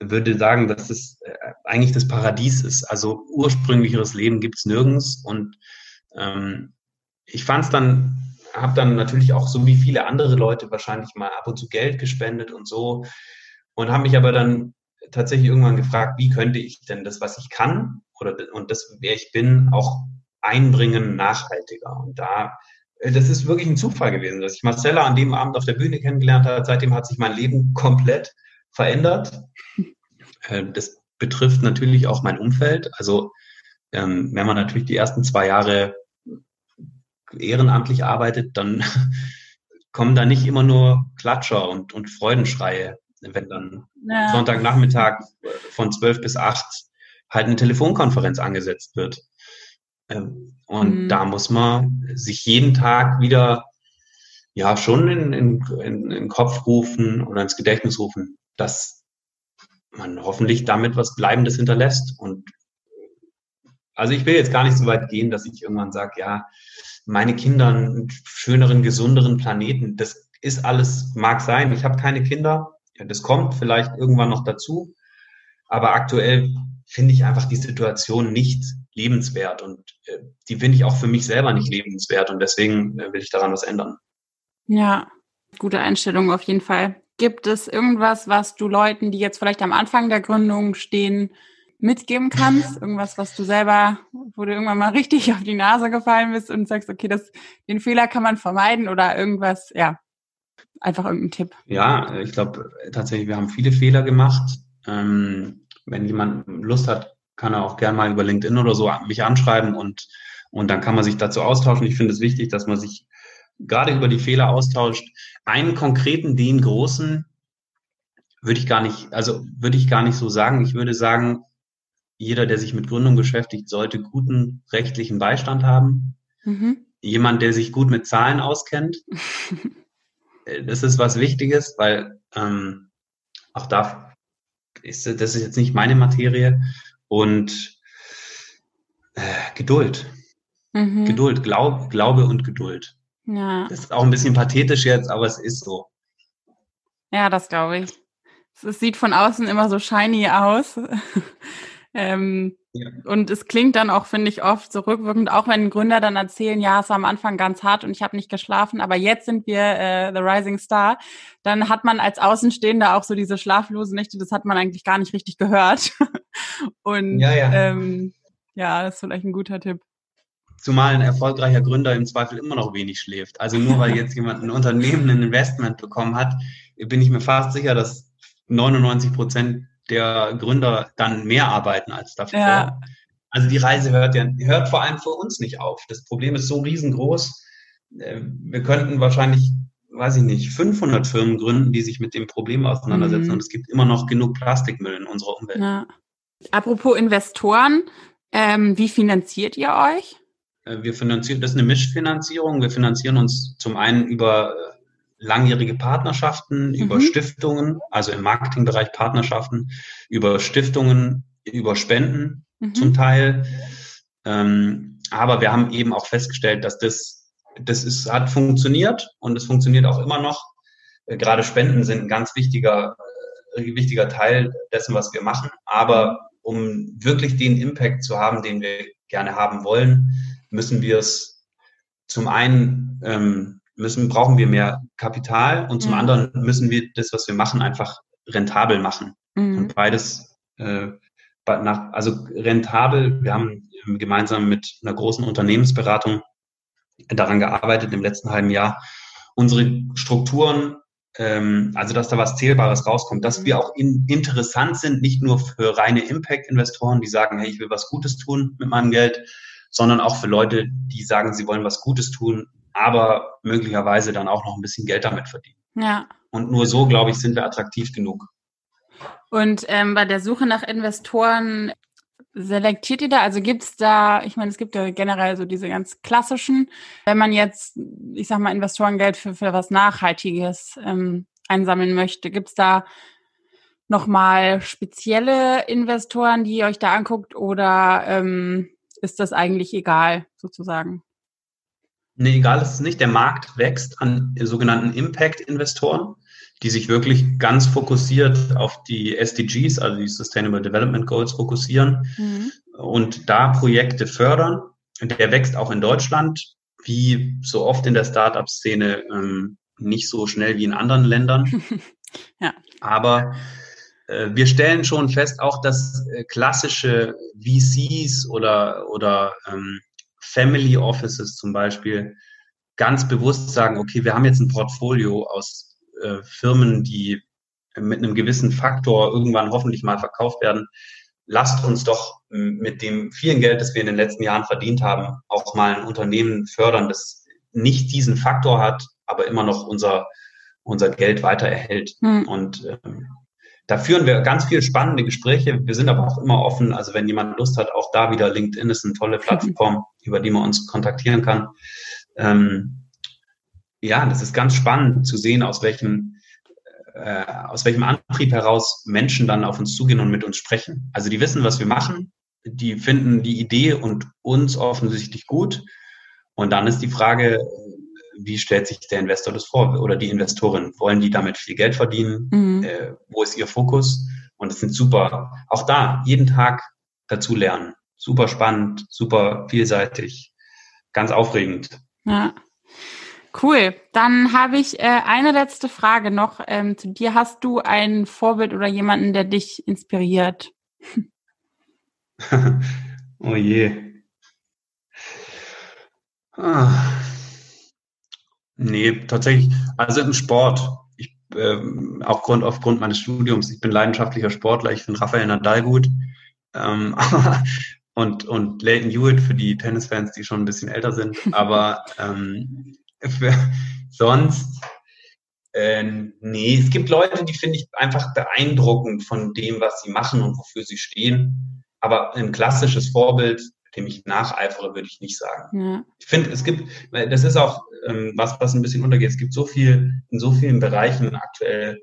würde sagen, dass es äh, eigentlich das Paradies ist. Also ursprünglicheres Leben gibt's nirgends. Und ähm, ich fand es dann, habe dann natürlich auch so wie viele andere Leute wahrscheinlich mal ab und zu Geld gespendet und so. Und habe mich aber dann tatsächlich irgendwann gefragt, wie könnte ich denn das, was ich kann oder und das, wer ich bin, auch einbringen nachhaltiger. Und da, äh, das ist wirklich ein Zufall gewesen, dass ich Marcella an dem Abend auf der Bühne kennengelernt habe. Seitdem hat sich mein Leben komplett verändert. Äh, das betrifft natürlich auch mein Umfeld. Also ähm, wenn man natürlich die ersten zwei Jahre ehrenamtlich arbeitet, dann [LAUGHS] kommen da nicht immer nur Klatscher und, und Freudenschreie, wenn dann ja. Sonntagnachmittag von zwölf bis acht halt eine Telefonkonferenz angesetzt wird. Ähm, und mhm. da muss man sich jeden Tag wieder ja schon in, in, in, den Kopf rufen oder ins Gedächtnis rufen, dass man hoffentlich damit was Bleibendes hinterlässt. Und also ich will jetzt gar nicht so weit gehen, dass ich irgendwann sage, ja, meine Kinder einen schöneren, gesunderen Planeten. Das ist alles, mag sein. Ich habe keine Kinder. Ja, das kommt vielleicht irgendwann noch dazu. Aber aktuell finde ich einfach die Situation nicht lebenswert und äh, die finde ich auch für mich selber nicht lebenswert und deswegen äh, will ich daran was ändern. Ja, gute Einstellung auf jeden Fall. Gibt es irgendwas, was du Leuten, die jetzt vielleicht am Anfang der Gründung stehen, mitgeben kannst? Irgendwas, was du selber, wo du irgendwann mal [LAUGHS] richtig auf die Nase gefallen bist und sagst, okay, das, den Fehler kann man vermeiden oder irgendwas, ja, einfach irgendein Tipp. Ja, ich glaube tatsächlich, wir haben viele Fehler gemacht. Ähm, wenn jemand Lust hat, kann er auch gerne mal über LinkedIn oder so mich anschreiben und, und dann kann man sich dazu austauschen. Ich finde es wichtig, dass man sich gerade über die Fehler austauscht. Einen konkreten, den großen, würde ich gar nicht, also würde ich gar nicht so sagen. Ich würde sagen, jeder, der sich mit Gründung beschäftigt, sollte guten rechtlichen Beistand haben. Mhm. jemand, der sich gut mit Zahlen auskennt. [LAUGHS] Äh, das ist was Wichtiges, weil ähm, auch da ist das ist jetzt nicht meine Materie und äh, Geduld. Mhm. Geduld, Glaub, Glaube und Geduld. Ja. Das ist auch ein bisschen pathetisch jetzt, aber es ist so. Ja, das glaube ich. Es sieht von außen immer so shiny aus. [LAUGHS] ähm, ja. Und es klingt dann auch, finde ich, oft so rückwirkend, auch wenn Gründer dann erzählen, ja, es war am Anfang ganz hart und ich habe nicht geschlafen, aber jetzt sind wir äh, The Rising Star, dann hat man als Außenstehender auch so diese schlaflose Nächte, das hat man eigentlich gar nicht richtig gehört. [LAUGHS] und ja, ja. Ähm, ja, das ist vielleicht ein guter Tipp. Zumal ein erfolgreicher Gründer im Zweifel immer noch wenig schläft. Also nur weil jetzt [LAUGHS] jemand ein Unternehmen ein Investment bekommen hat, bin ich mir fast sicher, dass 99 Prozent der Gründer dann mehr arbeiten als davor. Ja. Also die Reise hört ja hört vor allem für uns nicht auf. Das Problem ist so riesengroß. Äh, wir könnten wahrscheinlich, weiß ich nicht, 500 Firmen gründen, die sich mit dem Problem auseinandersetzen. Mhm. Und es gibt immer noch genug Plastikmüll in unserer Umwelt. Ja. Apropos Investoren, ähm, wie finanziert ihr euch? Äh, wir finanzieren, das ist eine Mischfinanzierung. Wir finanzieren uns zum einen über äh, langjährige Partnerschaften, mhm. über Stiftungen, also im Marketingbereich Partnerschaften, über Stiftungen, über Spenden mhm. zum Teil. Ähm, aber wir haben eben auch festgestellt, dass das, das ist, hat funktioniert und es funktioniert auch immer noch. Äh, gerade Spenden sind ein ganz wichtiger, wichtiger Teil dessen, was wir machen. Aber um wirklich den Impact zu haben, den wir gerne haben wollen, müssen wir es zum einen ähm, müssen, brauchen wir mehr Kapital und zum mhm. anderen müssen wir das, was wir machen, einfach rentabel machen. Mhm. Und beides, äh, nach, also rentabel, wir haben gemeinsam mit einer großen Unternehmensberatung daran gearbeitet im letzten halben Jahr, unsere Strukturen, ähm, also dass da was Zählbares rauskommt, dass mhm. wir auch in, interessant sind, nicht nur für reine Impact-Investoren, die sagen, hey, ich will was Gutes tun mit meinem Geld, sondern auch für Leute, die sagen, sie wollen was Gutes tun, aber möglicherweise dann auch noch ein bisschen Geld damit verdienen. Ja. Und nur so, glaube ich, sind wir attraktiv genug. Und ähm, bei der Suche nach Investoren selektiert ihr da? Also gibt es da, ich meine, es gibt ja generell so diese ganz klassischen, wenn man jetzt, ich sag mal, Investorengeld für, für was Nachhaltiges ähm, einsammeln möchte, gibt es da nochmal spezielle Investoren, die ihr euch da anguckt oder ähm, ist das eigentlich egal sozusagen? Nee, egal ist es nicht. Der Markt wächst an sogenannten Impact-Investoren, die sich wirklich ganz fokussiert auf die SDGs, also die Sustainable Development Goals, fokussieren mhm. und da Projekte fördern. Der wächst auch in Deutschland, wie so oft in der Startup-Szene, ähm, nicht so schnell wie in anderen Ländern. [LAUGHS] ja. Aber wir stellen schon fest, auch dass äh, klassische VCs oder, oder ähm, Family Offices zum Beispiel ganz bewusst sagen, okay, wir haben jetzt ein Portfolio aus äh, Firmen, die mit einem gewissen Faktor irgendwann hoffentlich mal verkauft werden. Lasst uns doch mit dem vielen Geld, das wir in den letzten Jahren verdient haben, auch mal ein Unternehmen fördern, das nicht diesen Faktor hat, aber immer noch unser, unser Geld weiter erhält. Hm. Und ähm, da führen wir ganz viele spannende Gespräche. Wir sind aber auch immer offen. Also wenn jemand Lust hat, auch da wieder LinkedIn ist eine tolle [LAUGHS] Plattform, über die man uns kontaktieren kann. Ähm, ja, das ist ganz spannend zu sehen, aus welchem äh, aus welchem Antrieb heraus Menschen dann auf uns zugehen und mit uns sprechen. Also die wissen, was wir machen, die finden die Idee und uns offensichtlich gut. Und dann ist die Frage, wie stellt sich der Investor das vor oder die Investorin? Wollen die damit viel Geld verdienen? Mhm. Äh, wo ist ihr Fokus? Und es sind super, auch da jeden Tag dazu lernen. Super spannend, super vielseitig, ganz aufregend. Ja. Cool. Dann habe ich äh, eine letzte Frage noch ähm, zu dir. Hast du ein Vorbild oder jemanden, der dich inspiriert? [LAUGHS] oh je. Ah. Nee, tatsächlich, also im Sport. Ich, ähm, aufgrund, aufgrund meines Studiums, ich bin leidenschaftlicher Sportler, ich finde Rafael Nadal gut. Ähm, [LAUGHS] und, und Leighton Hewitt für die Tennisfans, die schon ein bisschen älter sind. [LAUGHS] Aber ähm, für, sonst, äh, nee, es gibt Leute, die finde ich einfach beeindruckend von dem, was sie machen und wofür sie stehen. Aber ein klassisches Vorbild dem ich nacheifere, würde ich nicht sagen. Ja. Ich finde, es gibt, das ist auch ähm, was, was ein bisschen untergeht. Es gibt so viel, in so vielen Bereichen aktuell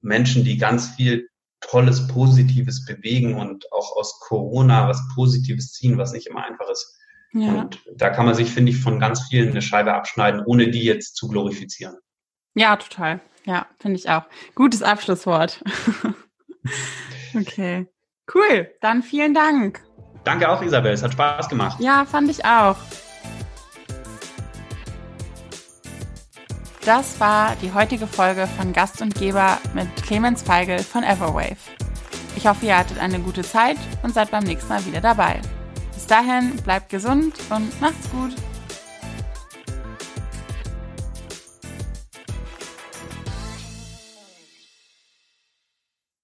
Menschen, die ganz viel Tolles, Positives bewegen und auch aus Corona was Positives ziehen, was nicht immer einfach ist. Ja. Und da kann man sich, finde ich, von ganz vielen eine Scheibe abschneiden, ohne die jetzt zu glorifizieren. Ja, total. Ja, finde ich auch. Gutes Abschlusswort. [LAUGHS] okay. Cool. Dann vielen Dank. Danke auch, Isabel. Es hat Spaß gemacht. Ja, fand ich auch. Das war die heutige Folge von Gast und Geber mit Clemens Feigl von Everwave. Ich hoffe, ihr hattet eine gute Zeit und seid beim nächsten Mal wieder dabei. Bis dahin, bleibt gesund und macht's gut.